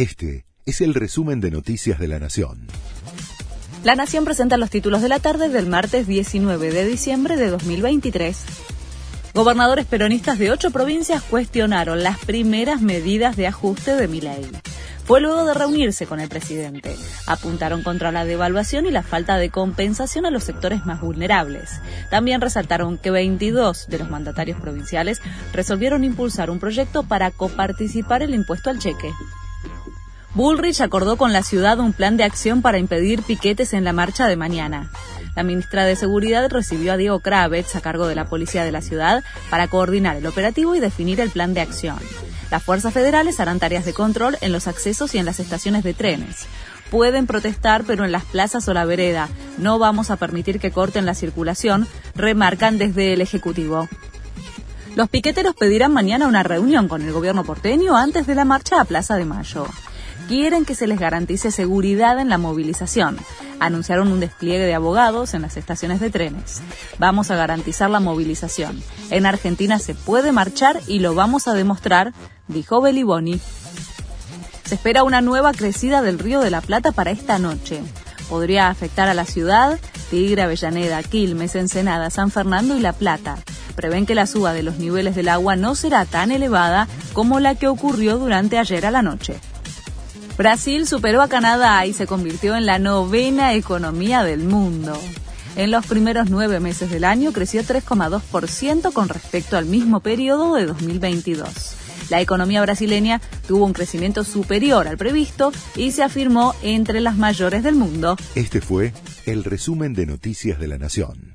Este es el resumen de Noticias de la Nación. La Nación presenta los títulos de la tarde del martes 19 de diciembre de 2023. Gobernadores peronistas de ocho provincias cuestionaron las primeras medidas de ajuste de Milei. Fue luego de reunirse con el presidente. Apuntaron contra la devaluación y la falta de compensación a los sectores más vulnerables. También resaltaron que 22 de los mandatarios provinciales resolvieron impulsar un proyecto para coparticipar el impuesto al cheque. Bullrich acordó con la ciudad un plan de acción para impedir piquetes en la marcha de mañana. La ministra de Seguridad recibió a Diego Kravitz a cargo de la policía de la ciudad para coordinar el operativo y definir el plan de acción. Las fuerzas federales harán tareas de control en los accesos y en las estaciones de trenes. Pueden protestar, pero en las plazas o la vereda. No vamos a permitir que corten la circulación, remarcan desde el Ejecutivo. Los piqueteros pedirán mañana una reunión con el gobierno porteño antes de la marcha a Plaza de Mayo quieren que se les garantice seguridad en la movilización. Anunciaron un despliegue de abogados en las estaciones de trenes. Vamos a garantizar la movilización. En Argentina se puede marchar y lo vamos a demostrar, dijo Beliboni. Se espera una nueva crecida del río de la Plata para esta noche. Podría afectar a la ciudad, Tigre, Avellaneda, Quilmes, Ensenada, San Fernando y La Plata. Prevén que la suba de los niveles del agua no será tan elevada como la que ocurrió durante ayer a la noche. Brasil superó a Canadá y se convirtió en la novena economía del mundo. En los primeros nueve meses del año creció 3,2% con respecto al mismo periodo de 2022. La economía brasileña tuvo un crecimiento superior al previsto y se afirmó entre las mayores del mundo. Este fue el resumen de Noticias de la Nación.